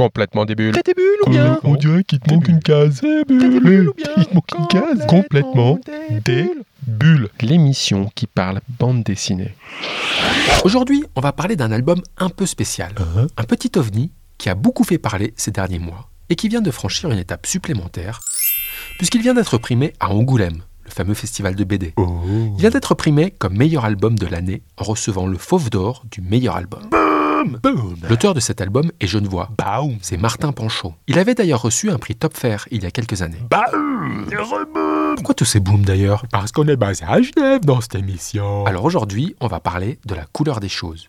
Complètement des bulles. T'as tes bulles ou bien On dirait qu'il te manque une case. Des bulles ou bien Il te manque une case. Complètement des bulles. L'émission qui parle bande dessinée. Aujourd'hui, on va parler d'un album un peu spécial. Hein Un petit ovni qui a beaucoup fait parler ces derniers mois et qui vient de franchir une étape supplémentaire puisqu'il vient d'être primé à Angoulême, le fameux festival de BD. Oh. Il vient d'être primé comme meilleur album de l'année en recevant le Fauve d'Or du meilleur album. Boom. L'auteur de cet album est Genevois. Baum. C'est Martin Panchaud. Il avait d'ailleurs reçu un prix Top Fair il y a quelques années. Baum. Pourquoi tous ces booms d'ailleurs? Parce qu'on est basé à Genève dans cette émission. Alors aujourd'hui, on va parler de La couleur des choses.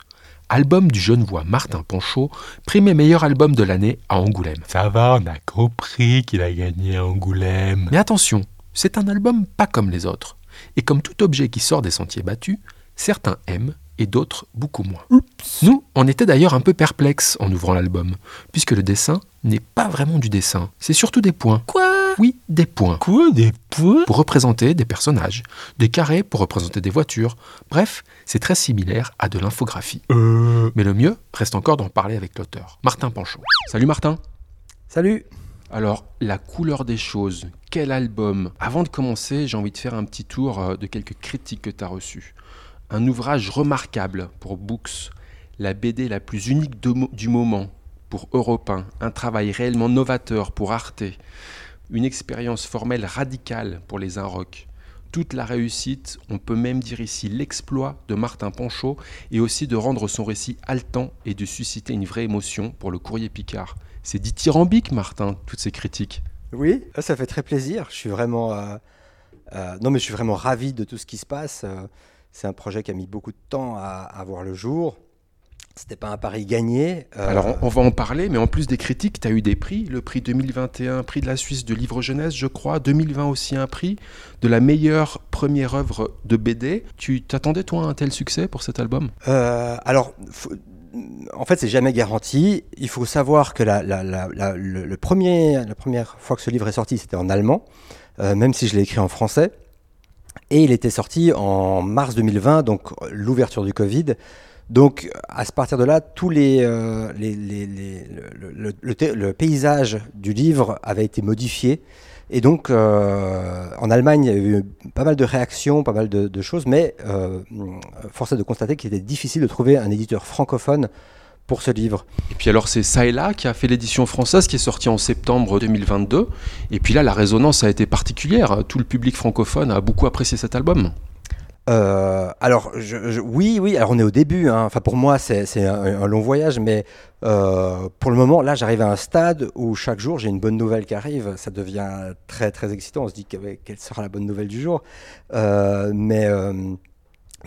Album du Genevois Martin Panchaud, primé meilleur album de l'année à Angoulême. Ça va, on a compris qu'il a gagné à Angoulême. Mais attention, c'est un album pas comme les autres. Et comme tout objet qui sort des sentiers battus, certains aiment et d'autres beaucoup moins. Nous, on était d'ailleurs un peu perplexes en ouvrant l'album, puisque le dessin n'est pas vraiment du dessin, c'est surtout des points. Quoi? Oui, des points. Quoi Des points? Pour représenter des personnages, des carrés pour représenter des voitures. Bref, c'est très similaire à de l'infographie. Euh. Mais le mieux reste encore d'en parler avec l'auteur, Martin Panchaud. Salut Martin Salut Alors, La couleur des choses, quel album? Avant de commencer, j'ai envie de faire un petit tour euh, de quelques critiques que tu as reçues. Un ouvrage remarquable pour Books, la BD la plus unique du moment pour Europe 1, un travail réellement novateur pour Arte, une expérience formelle radicale pour les Inrocks. Toute la réussite, on peut même dire ici l'exploit de Martin Panchaud et aussi de rendre son récit haletant et de susciter une vraie émotion pour le courrier Picard. C'est dithyrambique, Martin, toutes ces critiques. Oui, ça fait très plaisir. Je suis vraiment, euh, euh, non mais je suis vraiment ravi de tout ce qui se passe. Euh, C'est un projet qui a mis beaucoup de temps à, à voir le jour. C'était pas un pari gagné. Euh, Alors, on, va en parler, mais en plus des critiques, tu as eu des prix. Le prix 2021, prix de la Suisse de livre jeunesse, je crois. 2020 aussi un prix de la meilleure première œuvre de BD. Tu t'attendais, toi, à un tel succès pour cet album? Euh, alors, faut- en fait, c'est jamais garanti. Il faut savoir que la, la- la- la- le, le premier, la première fois que ce livre est sorti, c'était en allemand, euh, même si je l'ai écrit en français. Et il était sorti en mars 2020, donc l'ouverture du Covid. Donc, à partir de là, tous les, euh, le, paysage du livre avait été modifié. Et donc, euh, en Allemagne, il y a eu pas mal de réactions, pas mal de, de choses, mais euh, force est de constater qu'il était difficile de trouver un éditeur francophone pour ce livre. Et puis alors, c'est Ça et là qui a fait l'édition française qui est sortie en septembre 2022. Et puis là, la résonance a été particulière. Tout le public francophone a beaucoup apprécié cet album. Euh, alors, je- je- oui, oui, alors on est au début. hein. Enfin, pour moi, c'est un, un long voyage, mais euh, pour le moment, là, j'arrive à un stade où chaque jour, j'ai une bonne nouvelle qui arrive. Ça devient très, très excitant. On se dit quelle sera la bonne nouvelle du jour? Euh, mais,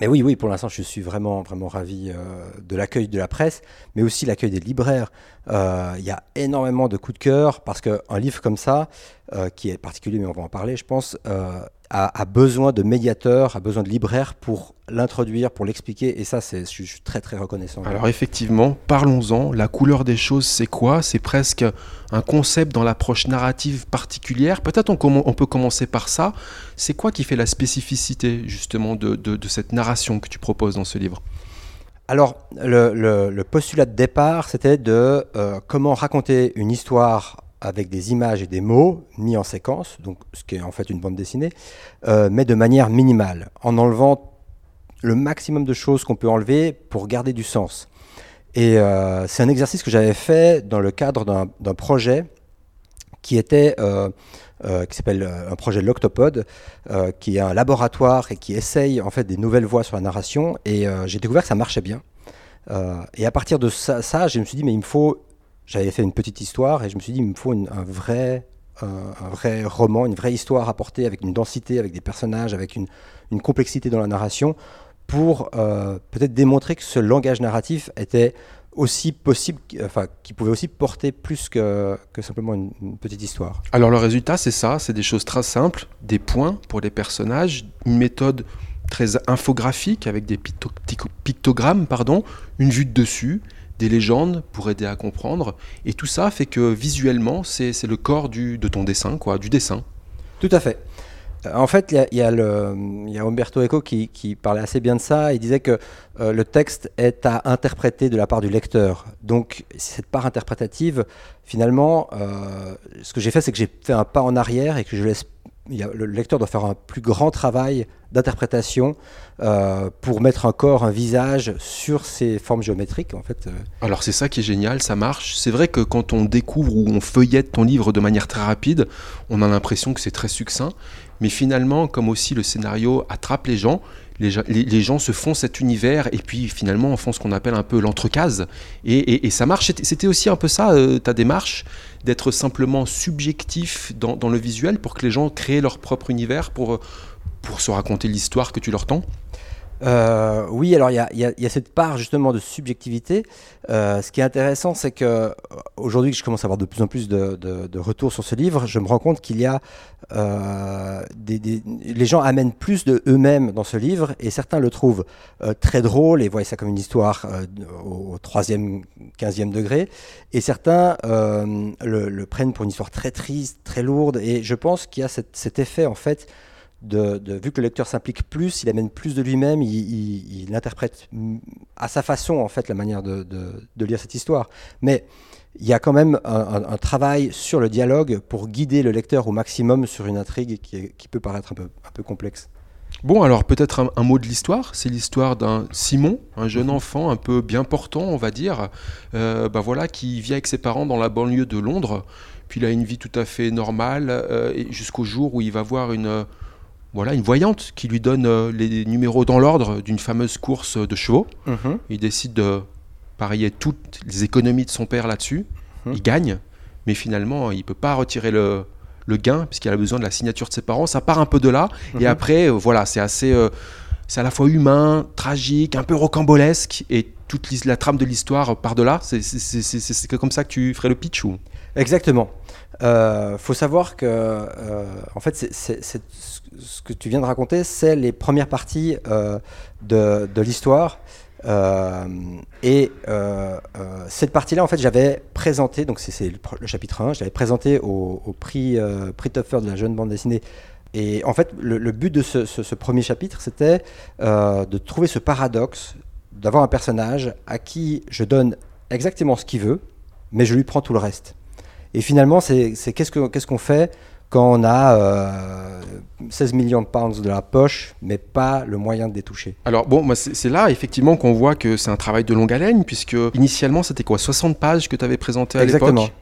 mais oui, oui, pour l'instant, je suis vraiment, vraiment ravi euh, de l'accueil de la presse, mais aussi l'accueil des libraires. Euh, Il y a énormément de coups de cœur parce qu'un livre comme ça, euh, qui est particulier, mais on va en parler, je pense, euh, a, a besoin de médiateurs, a besoin de libraires pour l'introduire, pour l'expliquer. Et ça, je suis- je suis très, très reconnaissant. Alors effectivement, parlons-en. La couleur des choses, c'est quoi? C'est presque un concept dans l'approche narrative particulière. Peut-être on, peut commencer par ça. C'est quoi qui fait la spécificité justement de, de- de cette narration que tu proposes dans ce livre? Alors, le, le- le postulat de départ, c'était de euh, comment raconter une histoire avec des images et des mots mis en séquence, donc ce qui est en fait une bande dessinée, euh, mais de manière minimale, en enlevant le maximum de choses qu'on peut enlever pour garder du sens. Et euh, c'est un exercice que j'avais fait dans le cadre d'un projet qui était euh, qui s'appelle un projet de l'Octopode, qui est un laboratoire et qui essaye en fait des nouvelles voies sur la narration. Et j'ai découvert que ça marchait bien. Et à partir de ça, je me suis dit mais il me faut. J'avais fait une petite histoire et je me suis dit il me faut un vrai un, vrai roman, une vraie histoire apportée avec une densité, avec des personnages, avec une, complexité dans la narration, pour euh, peut-être démontrer que ce langage narratif était aussi possible, enfin, qui pouvait aussi porter plus que, simplement une, petite histoire. Alors le résultat, c'est ça. C'est des choses très simples, des points pour les personnages, une méthode très infographique avec des picto- picto- pictogrammes, pardon, une vue de dessus, des légendes pour aider à comprendre. Et tout ça fait que visuellement, c'est le corps du, de ton dessin, quoi, du dessin. Tout à fait. En fait, il y y a Umberto Eco qui, qui parlait assez bien de ça. Il disait que euh, le texte est à interpréter de la part du lecteur. Donc, cette part interprétative, finalement, euh, ce que j'ai fait, c'est que j'ai fait un pas en arrière et que je laisse. Le lecteur doit faire un plus grand travail d'interprétation euh, pour mettre un corps, un visage sur ces formes géométriques. En fait, euh, Alors c'est ça qui est génial, ça marche. C'est vrai que quand on découvre ou on feuillette ton livre de manière très rapide, on a l'impression que c'est très succinct. Mais finalement, comme aussi le scénario attrape les gens, les, gens- se font cet univers et puis finalement font ce qu'on appelle un peu l'entrecase. Et, et- ça marche. C'était- aussi un peu ça, euh, ta démarche, d'être simplement subjectif dans, dans le visuel pour que les gens créent leur propre univers pour, pour se raconter l'histoire que tu leur tends. Euh, oui, alors il y a, cette part justement de subjectivité. Euh, ce qui est intéressant, c'est que euh, aujourd'hui que je commence à avoir de plus en plus de, retours sur ce livre, je me rends compte qu'il y a des, des- les gens amènent plus de eux-mêmes dans ce livre et certains le trouvent très drôle et voient ça comme une histoire au troisième, quinzième degré et certains le, prennent pour une histoire très triste, très lourde et je pense qu'il y a cet effet en fait de, de- vu que le lecteur s'implique plus, il amène plus de lui-même, il, il- il interprète à sa façon en fait la manière de, de- de lire cette histoire. Mais il y a quand même un, un- un travail sur le dialogue pour guider le lecteur au maximum sur une intrigue qui, est- qui peut paraître un peu, un peu complexe. Bon, alors peut-être un, un mot de l'histoire. C'est l'histoire d'un Simon, un jeune enfant un peu bien portant, on va dire, euh, bah voilà, qui vit avec ses parents dans la banlieue de Londres. Puis il a une vie tout à fait normale euh, jusqu'au jour où il va voir une, voilà, une voyante qui lui donne euh, les numéros dans l'ordre d'une fameuse course de chevaux. Il décide de parier toutes les économies de son père là-dessus. Mhm. Il gagne, mais finalement, il peut pas retirer le, le gain puisqu'il a besoin de la signature de ses parents. Ça part un peu de là. Et Mhm. après, euh, voilà, c'est assez, euh, c'est à la fois humain, tragique, un peu rocambolesque, et toute la trame de l'histoire part de là. C'est comme ça que tu ferais le pitch ou? Exactement. Euh, faut savoir que, euh, en fait, ce que tu viens de raconter, c'est les premières parties euh, de, l'histoire. Euh, et cette partie-là, en fait, j'avais présenté, donc c'est- le, chapitre 1, j'avais présenté au, prix, prix Topfer de la jeune bande dessinée. Et en fait, le, but de ce, premier chapitre, c'était de trouver ce paradoxe, d'avoir un personnage à qui je donne exactement ce qu'il veut, mais je lui prends tout le reste. Et finalement, c'est qu'est-ce que- qu'est-ce qu'on fait quand on a euh, 16 millions de pounds de la poche, mais pas le moyen de les toucher? Alors bon, c'est là effectivement qu'on voit que c'est un travail de longue haleine, puisque initialement c'était quoi 60 pages que tu avais présenté à Exactement. l'époque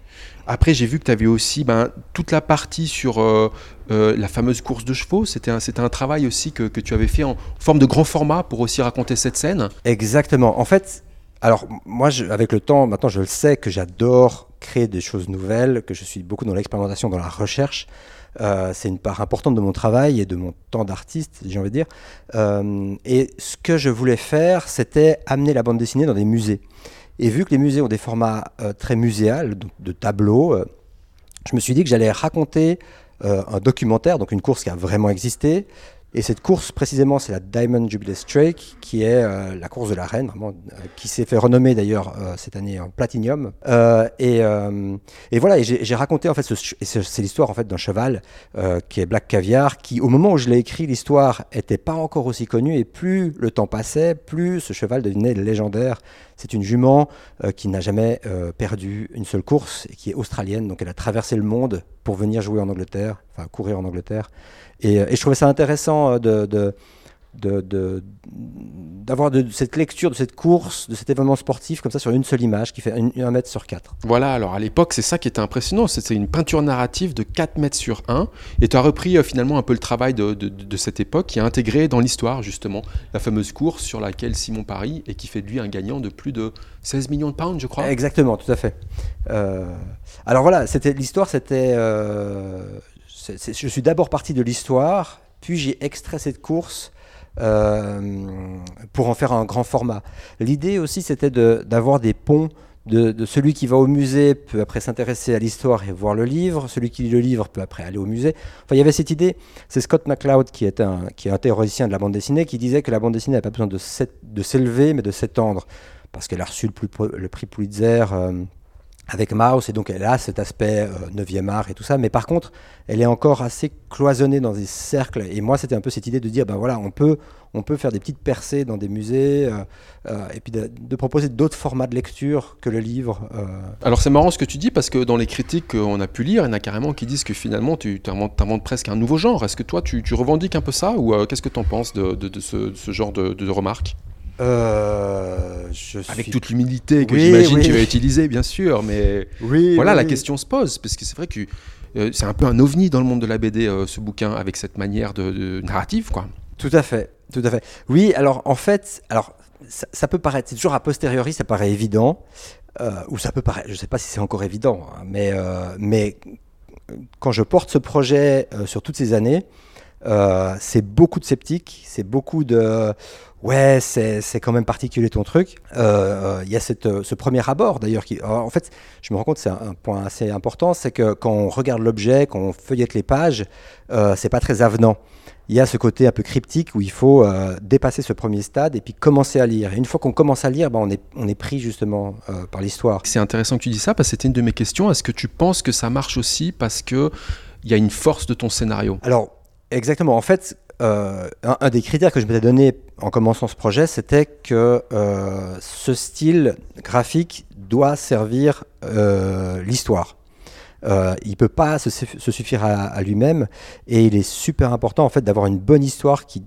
Après, j'ai vu que tu avais aussi ben, toute la partie sur euh, euh, la fameuse course de chevaux. C'était un, c'était un travail aussi que, que tu avais fait en forme de grand format pour aussi raconter cette scène. Exactement. En fait, alors moi, avec le temps, maintenant, je le sais que j'adore créer des choses nouvelles, que je suis beaucoup dans l'expérimentation, dans la recherche. Euh, c'est une part importante de mon travail et de mon temps d'artiste, j'ai envie de dire. Euh, et ce que je voulais faire, c'était amener la bande dessinée dans des musées. Et vu que les musées ont des formats euh, très muséals, de tableaux, je me suis dit que j'allais raconter un documentaire, donc une course qui a vraiment existé. Et cette course, précisément, c'est la Diamond Jubilee Strike, qui est euh, la course de la reine, vraiment, euh, qui s'est fait renommer d'ailleurs euh, cette année en Platinum. Et, voilà, j'ai raconté en fait, c'est l'histoire en fait d'un cheval qui est Black Caviar, qui au moment où je l'ai écrit, l'histoire était pas encore aussi connue, et plus le temps passait, plus ce cheval devenait légendaire. C'est une jument qui n'a jamais perdu une seule course et qui est australienne, donc elle a traversé le monde pour venir jouer en Angleterre, enfin courir en Angleterre. Et, euh, et je trouvais ça intéressant euh, de, de, de- de- d'avoir de, cette lecture de cette course, de cet événement sportif comme ça sur une seule image qui fait un, un mètre sur quatre. Voilà, alors à l'époque, c'est ça qui était impressionnant. C'était une peinture narrative de 4 mètres sur 1. Et tu as repris euh, finalement un peu le travail de, cette époque qui a intégré dans l'histoire, justement, la fameuse course sur laquelle Simon parie et qui fait de lui un gagnant de plus de 16 millions de pounds, je crois. Exactement, tout à fait. Euh, alors voilà, c'était l'histoire, c'était. euh, je suis d'abord parti de l'histoire, puis j'ai extrait cette course euh, pour en faire un grand format. L'idée aussi, c'était d'avoir des ponts. De, celui qui va au musée peut après s'intéresser à l'histoire et voir le livre, celui qui lit le livre peut après aller au musée. Enfin, il y avait cette idée, c'est Scott McCloud qui est, un, qui est un théoricien de la bande dessinée qui disait que la bande dessinée n'a pas besoin de s'élever mais de s'étendre parce qu'elle a reçu le prix Pulitzer euh, avec Maus, et donc elle a cet aspect 9e art et tout ça, mais par contre, elle est encore assez cloisonnée dans des cercles, et moi c'était un peu cette idée de dire, ben voilà, on peut, on peut faire des petites percées dans des musées, euh, euh, et puis de, proposer d'autres formats de lecture que le livre. euh. Alors c'est marrant ce que tu dis parce que dans les critiques qu'on a pu lire, il y en a carrément qui disent que finalement tu inventes, presque un nouveau genre. Est-ce que toi tu, revendiques un peu ça ou euh, qu'est-ce que tu en penses de, ce, ce genre de, de remarques? Euh, je Avec suis- toute l'humilité que Oui, j'imagine oui. tu vas utiliser bien sûr, mais Oui, voilà la question se pose parce que c'est vrai que euh, c'est un peu un ovni dans le monde de la BD euh, ce bouquin avec cette manière de, de narrative quoi. Tout à fait, tout à fait. Oui, alors en fait, alors ça, ça peut paraître, c'est toujours a posteriori, ça paraît évident, ou ça peut paraître, je ne sais pas si c'est encore évident, hein, mais, mais quand je porte ce projet sur toutes ces années, c'est beaucoup de sceptiques, c'est beaucoup de ouais, c'est quand même particulier ton truc. Euh, euh, Il y a cette, euh, ce premier abord d'ailleurs qui, en fait, je me rends compte, c'est un, point assez important, c'est que quand on regarde l'objet, quand on feuillette les pages, euh, c'est pas très avenant. Il y a ce côté un peu cryptique où il faut euh, dépasser ce premier stade et puis commencer à lire. Et une fois qu'on commence à lire, ben, on, est, on est pris justement euh, par l'histoire. C'est intéressant que tu dis ça parce que c'était une de mes questions. Est-ce que tu penses que ça marche aussi parce que il y a une force de ton scénario? Alors, exactement. En fait, euh, un, des critères que je m'étais donné en commençant ce projet, c'était que euh, ce style graphique doit servir euh, l'histoire. Il peut pas se, suff- se suffire à, lui-même et il est super important en fait d'avoir une bonne histoire qui,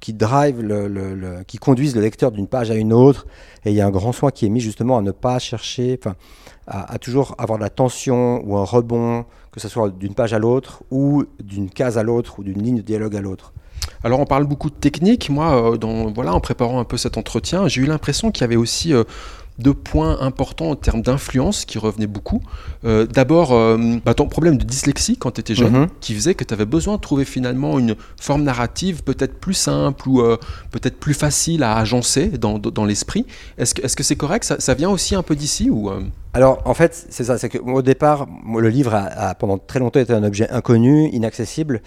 qui, drive le, qui conduise le lecteur d'une page à une autre et il y a un grand soin qui est mis justement à ne pas chercher à toujours avoir de la tension ou un rebond que ce soit d'une page à l'autre ou d'une case à l'autre ou d'une ligne de dialogue à l'autre Alors on parle beaucoup de technique. Moi, euh, dans, voilà, en préparant un peu cet entretien, j'ai eu l'impression qu'il y avait aussi euh, deux points importants en termes d'influence qui revenaient beaucoup. Euh, D'abord, euh, bah, ton problème de dyslexie quand tu étais jeune, Mhm. qui faisait que tu avais besoin de trouver finalement une forme narrative peut-être plus simple ou euh, peut-être plus facile à agencer dans, dans l'esprit. Est-ce que c'est correct? Ça, ça vient aussi un peu d'ici ou Alors, en fait, c'est ça. C'est que moi, au départ, le livre a, a pendant très longtemps été un objet inconnu, inaccessible.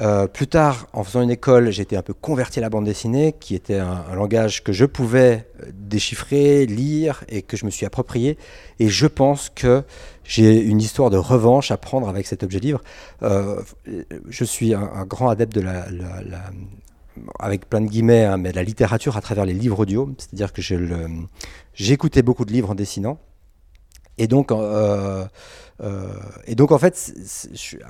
Euh, plus tard, en faisant une école, j'ai été un peu converti à la bande dessinée, qui était un, langage que je pouvais euh, déchiffrer, lire et que je me suis approprié. Et je pense que j'ai une histoire de revanche à prendre avec cet objet livre. Euh, je suis un, grand adepte de la, avec plein de guillemets, hein, mais la littérature à travers les livres audio. C'est-à-dire que j'écoutais beaucoup de livres en dessinant. Et donc, euh, et donc en fait,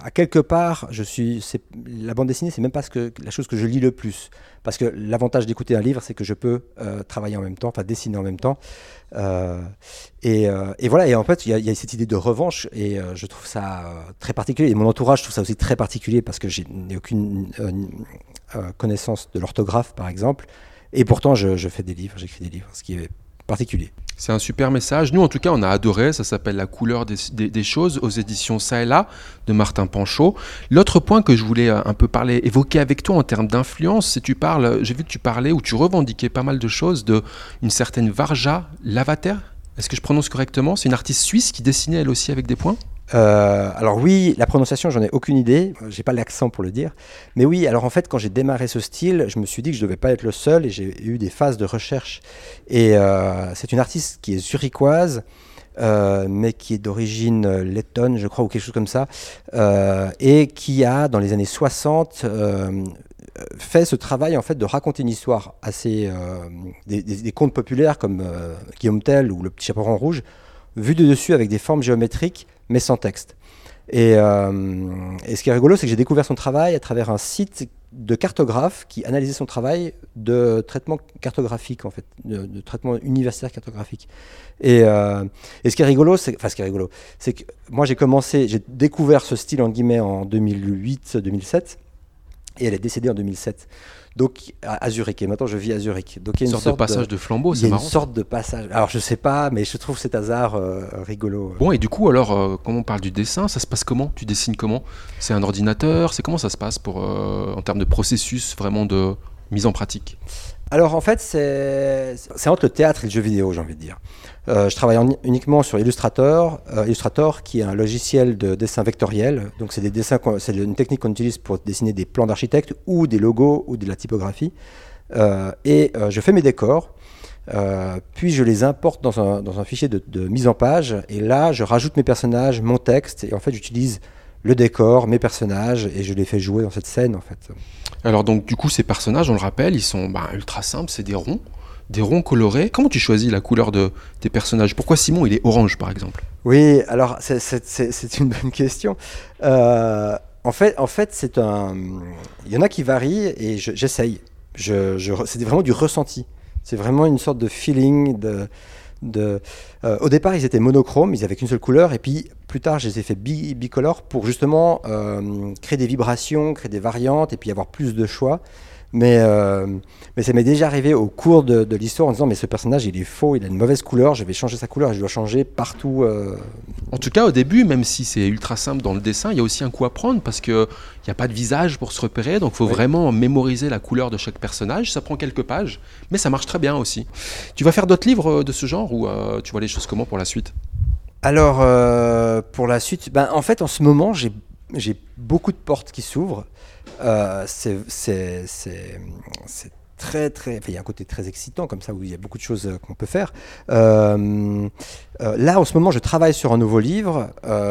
à quelque part, je suis, la bande dessinée, c'est même pas ce que, la chose que je lis le plus. Parce que l'avantage d'écouter un livre, c'est que je peux euh, travailler en même temps, enfin dessiner en même temps. Euh, et, voilà, et en fait, il y, a- cette idée de revanche, et je trouve ça très particulier. Et mon entourage trouve ça aussi très particulier parce que je n'ai aucune connaissance de l'orthographe, par exemple. Et pourtant, je fais des livres, j'écris des livres, ce qui est particulier. C'est un super message. Nous, en tout cas, on a adoré. Ça s'appelle La couleur des, choses aux éditions Ça et là de Martin Panchaud. L'autre point que je voulais euh, un peu évoquer avec toi en termes d'influence, c'est tu parles. J'ai vu que tu parlais ou tu revendiquais pas mal de choses de une certaine Varja Lavater. Est-ce que je prononce correctement? C'est une artiste suisse qui dessinait elle aussi avec des points? Euh, alors oui, la prononciation, j'en ai aucune idée. J'ai pas l'accent pour le dire. Mais oui, alors en fait, quand j'ai démarré ce style, je me suis dit que je devais pas être le seul et j'ai eu des phases de recherche. Et euh, c'est une artiste qui est zurichoise, euh, mais qui est d'origine lettonne, je crois, ou quelque chose comme ça, et qui a, dans les années 60, euh, fait ce travail en fait de raconter une histoire assez des, contes populaires comme Guillaume Tell ou Le Petit Chaperon Rouge, vu de dessus avec des formes géométriques mais sans texte. Et, euh, et ce qui est rigolo, c'est que j'ai découvert son travail à travers un site de cartographe qui analysait son travail de traitement cartographique, en fait, de, traitement universitaire cartographique. Et, euh, et ce qui est rigolo, c'est, enfin, ce qui est rigolo, c'est que moi j'ai commencé, j'ai découvert ce style en guillemets en 2008-2007, et elle est décédée en 2007. Donc à, Zurich, et maintenant je vis à Zurich. Donc il y a Une une sorte, de passage de flambeau, il y c'est a une sorte de passage. Alors je sais pas, mais je trouve cet hasard euh, rigolo. Bon, et du coup, alors, euh, comme on parle du dessin, ça se passe comment? Tu dessines comment? C'est un ordinateur? C'est comment ça se passe pour, euh, en termes de processus vraiment de mise en pratique? Alors en fait, c'est entre le théâtre et le jeu vidéo, j'ai envie de dire. Euh, je travaille en- uniquement sur Illustrator, euh, Illustrator qui est un logiciel de dessin vectoriel. Donc c'est des dessins, c'est une technique qu'on utilise pour dessiner des plans d'architecte ou des logos ou de la typographie. Euh, et je fais mes décors. Puis je les importe dans un, dans un fichier de, de mise en page. Et là, je rajoute mes personnages, mon texte. Et en fait, j'utilise le décor, mes personnages, et je les fais jouer dans cette scène, en fait. Alors donc du coup ces personnages, on le rappelle, ils sont bah, ultra simples, c'est des ronds, des ronds colorés. Comment tu choisis la couleur de tes personnages? Pourquoi Simon il est orange par exemple? Oui, alors c'est- une bonne question. Euh, en fait, en fait c'est un. Il y en a qui varient et je- j'essaye. C'est vraiment du ressenti. C'est vraiment une sorte de feeling. De, euh, au départ, ils étaient monochromes, ils avaient qu'une seule couleur, et puis plus tard, je les ai fait bi- bicolores pour justement euh, créer des vibrations, créer des variantes, et puis avoir plus de choix. Mais, euh, mais ça m'est déjà arrivé au cours de, de l'histoire en disant mais ce personnage il est faux, il a une mauvaise couleur, je vais changer sa couleur je dois changer partout. euh, En tout cas au début, même si c'est ultra simple dans le dessin, il y a aussi un coup à prendre parce que il n'y a pas de visage pour se repérer, donc il faut Oui. vraiment mémoriser la couleur de chaque personnage. Ça prend quelques pages, mais ça marche très bien aussi. Tu vas faire d'autres livres euh, de ce genre ou euh, tu vois les choses comment pour la suite? Alors, pour la suite, ben, en fait, en ce moment, j'ai beaucoup de portes qui s'ouvrent. Euh, c'est très, très. enfin, il y a un côté très excitant comme ça où il y a beaucoup de choses euh, qu'on peut faire. Euh, là, en ce moment, je travaille sur un nouveau livre.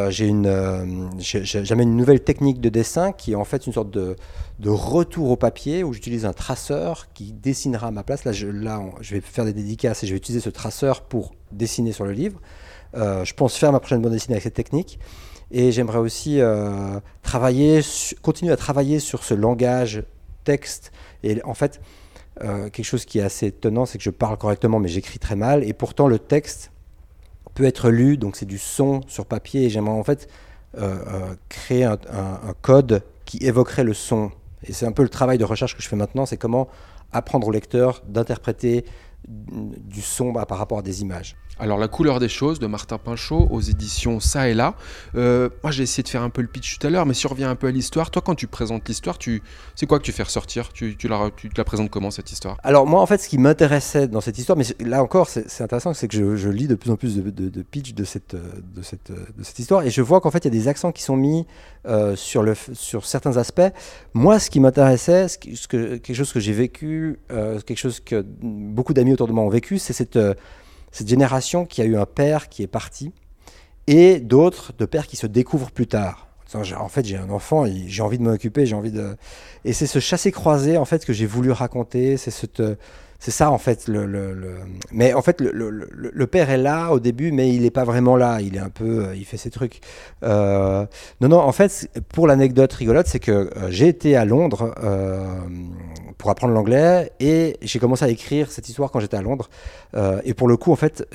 J'ai une, j'amène une nouvelle technique de dessin qui est en fait une sorte de, retour au papier où j'utilise un traceur qui dessinera à ma place. Là, je, vais faire des dédicaces et je vais utiliser ce traceur pour dessiner sur le livre. Je pense faire ma prochaine bande dessinée avec cette technique. Et j'aimerais aussi euh, travailler, continuer à travailler sur ce langage texte. Et en fait, euh, quelque chose qui est assez étonnant, c'est que je parle correctement, mais j'écris très mal. Et pourtant, le texte peut être lu, donc c'est du son sur papier. Et j'aimerais en fait euh, créer un code qui évoquerait le son. Et c'est un peu le travail de recherche que je fais maintenant, c'est comment apprendre au lecteur d'interpréter du son bah, par rapport à des images. Alors la couleur des choses de Martin Pinchot aux éditions Ça et là. Euh, moi j'ai essayé de faire un peu le pitch tout à l'heure, mais si on revient un peu à l'histoire, toi quand tu présentes l'histoire, tu c'est quoi que tu fais ressortir? Tu, tu la, présentes comment cette histoire? Alors moi en fait ce qui m'intéressait dans cette histoire, mais là encore c'est intéressant, c'est que je, lis de plus en plus de, de- pitch de cette, de, cette, de cette histoire et je vois qu'en fait il y a des accents qui sont mis euh, sur, le, sur certains aspects. Moi ce qui m'intéressait, ce, que, quelque chose que j'ai vécu, euh, quelque chose que beaucoup d'amis autour de moi ont vécu, c'est cette, cette génération qui a eu un père qui est parti et d'autres de pères qui se découvrent plus tard. En fait, j'ai un enfant, j'ai envie de m'en occuper, j'ai envie de. Et c'est ce chassé-croisé en fait que j'ai voulu raconter. C'est cette, c'est ça en fait. Le, le- le- Mais en fait, le, le- le- le père est là au début, mais il n'est pas vraiment là. Il est un peu, euh, il fait ses trucs. Euh, Non, non. En fait, pour l'anecdote rigolote, c'est que euh, j'ai été à Londres euh, pour apprendre l'anglais et j'ai commencé à écrire cette histoire quand j'étais à Londres. Euh, et pour le coup, en fait,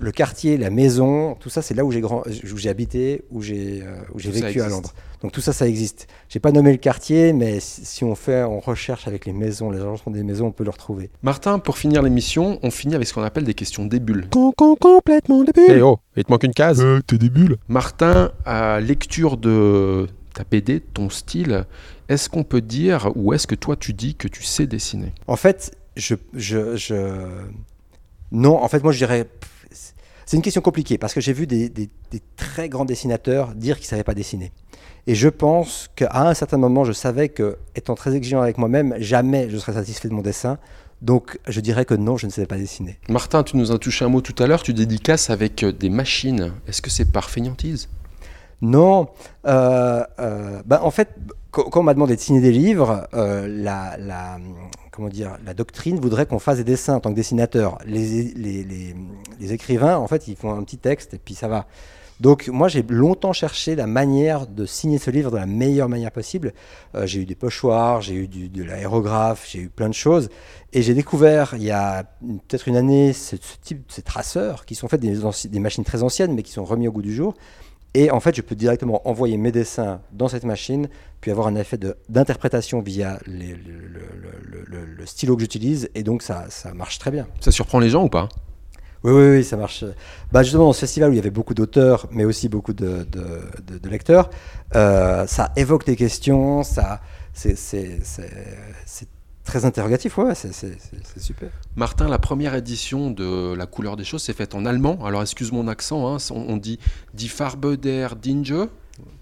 le quartier, la maison, tout ça, c'est là où j'ai grand, où j'ai habité, où j'ai, euh, où j'ai vécu à. Londres. Donc tout ça, ça existe. J'ai pas nommé le quartier, mais si, on fait, on recherche avec les maisons, les agencements des maisons, on peut le retrouver. Martin, pour finir l'émission, on finit avec ce qu'on appelle des questions débules. Con, con, complètement débile. Eh oh, il te manque une case. Euh, t'es des bulles. Martin, à lecture de ta BD, ton style, est-ce qu'on peut dire ou est-ce que toi tu dis que tu sais dessiner? En fait, je, je, je- non, en fait, moi, je dirais, c'est une question compliquée parce que j'ai vu des, des- des très grands dessinateurs dire qu'ils savaient pas dessiner. Et je pense qu'à un certain moment, je savais que, étant très exigeant avec moi-même, jamais je serais satisfait de mon dessin. Donc, je dirais que non, je ne savais pas dessiner. Martin, tu nous as touché un mot tout à l'heure, tu dédicaces avec euh, des machines. Est-ce que c'est par feignantise? Non, euh, euh, bah, en fait, quand, quand on m'a demandé de signer des livres, euh, la, la, comment dire, la doctrine voudrait qu'on fasse des dessins en tant que dessinateur. Les, les, les- les écrivains, en fait, ils font un petit texte et puis ça va. Donc moi, j'ai longtemps cherché la manière de signer ce livre de la meilleure manière possible. Euh, j'ai eu des pochoirs, j'ai eu du- de l'aérographe, j'ai eu plein de choses. Et j'ai découvert, il y a peut-être une année, ce, ce type, ces traceurs qui sont faits des, machines très anciennes, mais qui sont remis au goût du jour. Et en fait, je peux directement envoyer mes dessins dans cette machine, puis avoir un effet d'interprétation via le- le stylo que j'utilise. Et donc, ça, ça marche très bien. Ça surprend les gens ou pas? Oui, oui, oui, ça marche. Bah, justement, dans ce festival où il y avait beaucoup d'auteurs, mais aussi beaucoup de, de- de- de lecteurs, euh, ça évoque des questions, ça, c'est, très interrogatif. Ouais, c'est, super. Martin, la première édition de La couleur des choses s'est faite en allemand. Alors excuse mon accent, hein, on, on dit Die Farbe der Dinge.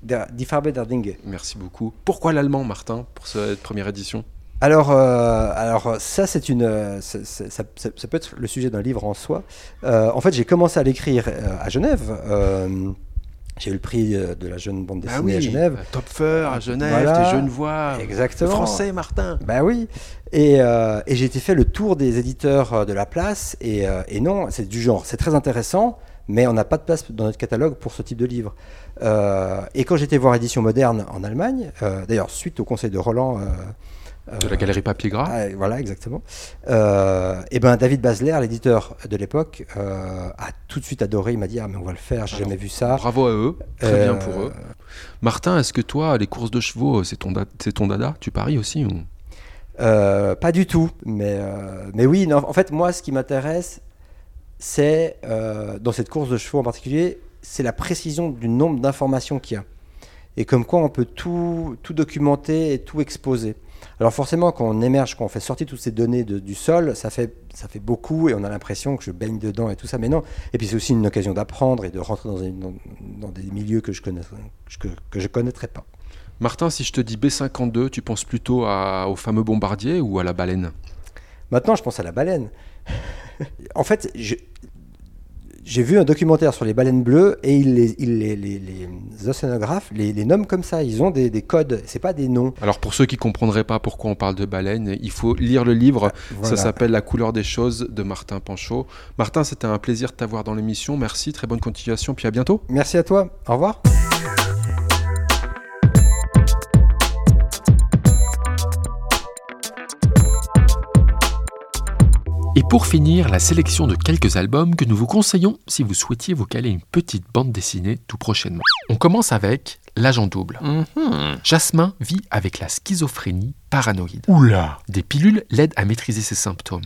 Die Farbe der Dinge. Merci beaucoup. Pourquoi l'allemand, Martin, pour cette première édition? Alors, euh, alors ça, c'est une, euh, ça, ça- ça- ça- peut être le sujet d'un livre en soi. Euh, en fait, j'ai commencé à l'écrire à Genève. J'ai eu le prix de la jeune bande Ah dessinée à Genève. Topfer à Genève, Voilà. tes jeunes voix. Exactement. Français, Martin. Bah oui. Et, euh, et j'ai été fait le tour des éditeurs de la place. Et, euh, et non, c'est du genre, c'est très intéressant, mais on n'a pas de place dans notre catalogue pour ce type de livre. Euh, et quand j'étais voir Édition Moderne en Allemagne, d'ailleurs, suite au conseil de Roland. Euh, De la galerie Papier Gras. ah, voilà, exactement. Euh, et ben David Basler, l'éditeur de l'époque, euh, a tout de suite adoré. Il m'a dit ah mais on va le faire. J'ai jamais vu ça. Bravo à eux, très bien pour eux. Martin, est-ce que toi, les courses de chevaux, c'est ton, da- c'est ton dada? Tu paries aussi ou... Pas du tout, mais, mais oui, non, en fait, moi, ce qui m'intéresse, c'est, dans cette course de chevaux en particulier, c'est la précision du nombre d'informations qu'il y a. Et comme quoi on peut tout, tout documenter et tout exposer. Alors forcément, quand on émerge, quand on fait sortir toutes ces données de- du sol, ça fait, ça fait beaucoup et on a l'impression que je baigne dedans et tout ça, mais non. Et puis c'est aussi une occasion d'apprendre et de rentrer dans, une- dans, dans des milieux que je ne que, que je connaîtrais pas. Martin, si je te dis B52, tu penses plutôt à- au fameux bombardier ou à la baleine? Maintenant, je pense à la baleine. en fait, je- j'ai vu un documentaire sur les baleines bleues et ils les, ils les, les- les océanographes les, nomment comme ça. Ils ont des, des codes, c'est pas des noms. Alors pour ceux qui comprendraient pas pourquoi on parle de baleine, il faut lire le livre. Voilà. Ça s'appelle La couleur des choses de Martin Panchaud. Martin, c'était un plaisir de t'avoir dans l'émission. Merci, très bonne continuation, puis à bientôt. Merci à toi. Au revoir. Et pour finir, la sélection de quelques albums que nous vous conseillons si vous souhaitiez vous caler une petite bande dessinée tout prochainement. On commence avec L'agent double. Jasmin vit avec la schizophrénie paranoïde. Oula Des pilules l'aident à maîtriser ses symptômes.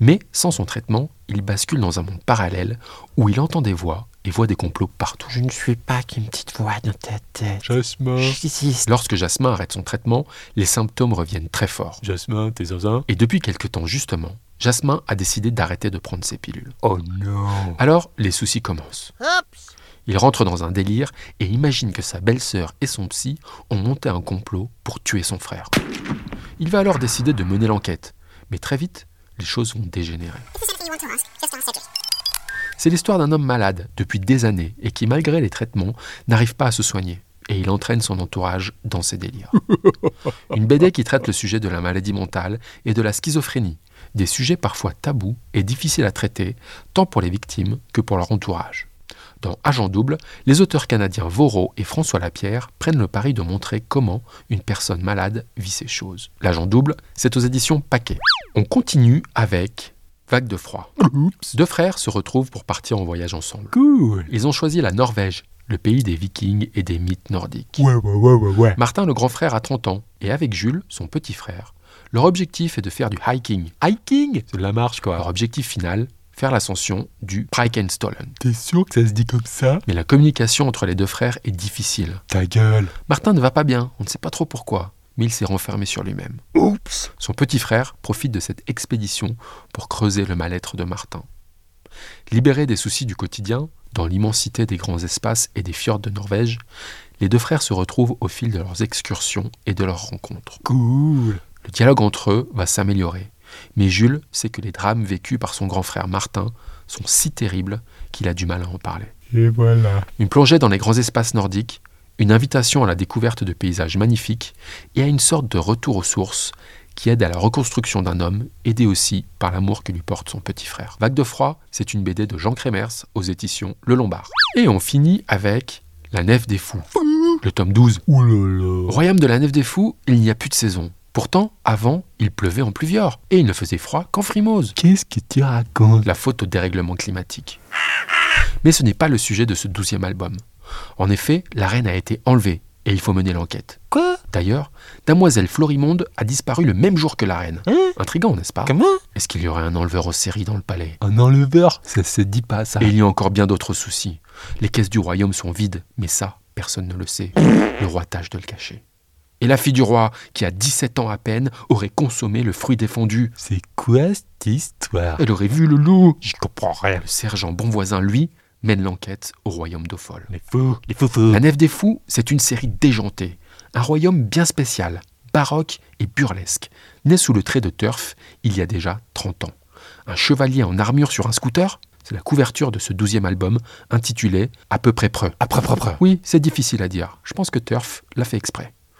Mais sans son traitement, il bascule dans un monde parallèle où il entend des voix et voit des complots partout. Je ne suis pas qu'une petite voix dans ta tête. Jasmin J'existe. Lorsque Jasmin arrête son traitement, les symptômes reviennent très forts. Jasmin, t'es zinzin Et depuis quelque temps justement, Jasmin a décidé d'arrêter de prendre ses pilules. Oh non Alors, les soucis commencent. Il rentre dans un délire et imagine que sa belle-sœur et son psy ont monté un complot pour tuer son frère. Il va alors décider de mener l'enquête, mais très vite, les choses vont dégénérer. C'est l'histoire d'un homme malade depuis des années et qui, malgré les traitements, n'arrive pas à se soigner. Et il entraîne son entourage dans ses délires. Une BD qui traite le sujet de la maladie mentale et de la schizophrénie, des sujets parfois tabous et difficiles à traiter, tant pour les victimes que pour leur entourage. Dans Agent Double, les auteurs canadiens Vaureau et François Lapierre prennent le pari de montrer comment une personne malade vit ces choses. L'Agent Double, c'est aux éditions Paquet. On continue avec Vague de froid. Deux frères se retrouvent pour partir en voyage ensemble. Cool Ils ont choisi la Norvège, le pays des vikings et des mythes nordiques. Ouais, ouais, ouais, ouais, ouais. Martin, le grand frère, a 30 ans, et avec Jules, son petit frère, leur objectif est de faire du hiking. Hiking? C'est de la marche, Leur quoi. objectif final, faire l'ascension du Preikenstollen. T'es sûr que ça se dit comme ça? Mais la communication entre les deux frères est difficile. Ta gueule Martin ne va pas bien, on ne sait pas trop pourquoi, mais il s'est renfermé sur lui-même. Oups Son petit frère profite de cette expédition pour creuser le mal-être de Martin. Libérés des soucis du quotidien, dans l'immensité des grands espaces et des fjords de Norvège, les deux frères se retrouvent au fil de leurs excursions et de leurs rencontres. Cool Le dialogue entre eux va s'améliorer, mais Jules sait que les drames vécus par son grand frère Martin sont si terribles qu'il a du mal à en parler. Et voilà Une plongée dans les grands espaces nordiques, une invitation à la découverte de paysages magnifiques et à une sorte de retour aux sources qui aide à la reconstruction d'un homme, aidé aussi par l'amour que lui porte son petit frère. Vague de froid, c'est une BD de Jean Crémers aux éditions Le Lombard. Et on finit avec La Nef des Fous, le tome 12. Au Oulala royaume de la Nef des Fous, il n'y a plus de saison. Pourtant, avant, il pleuvait en pluvieurs, et il ne faisait froid qu'en frimose. Qu'est-ce que tu racontes? La faute au dérèglement climatique. Mais ce n'est pas le sujet de ce douzième album. En effet, la reine a été enlevée, et il faut mener l'enquête. Quoi? D'ailleurs, Damoiselle Florimonde a disparu le même jour que la reine. Hein? Intrigant, n'est-ce pas? Comment? Est-ce qu'il y aurait un enleveur aux séries dans le palais? Un enleveur? Ça se dit pas, ça Et il y a encore bien d'autres soucis. Les caisses du royaume sont vides, mais ça, personne ne le sait. Le roi tâche de le cacher. Et la fille du roi, qui a 17 ans à peine, aurait consommé le fruit défendu. C'est quoi cette histoire? Elle aurait vu le loup. J'y comprends rien Le sergent Bonvoisin, lui, mène l'enquête au royaume d'Ophol. Les fous Les fous fous La Nef des Fous, c'est une série déjantée. Un royaume bien spécial, baroque et burlesque, né sous le trait de Turf il y a déjà 30 ans. Un chevalier en armure sur un scooter C'est la couverture de ce douzième album, intitulé À peu près preux. À peu près. Oui, c'est difficile à dire. Je pense que Turf l'a fait exprès.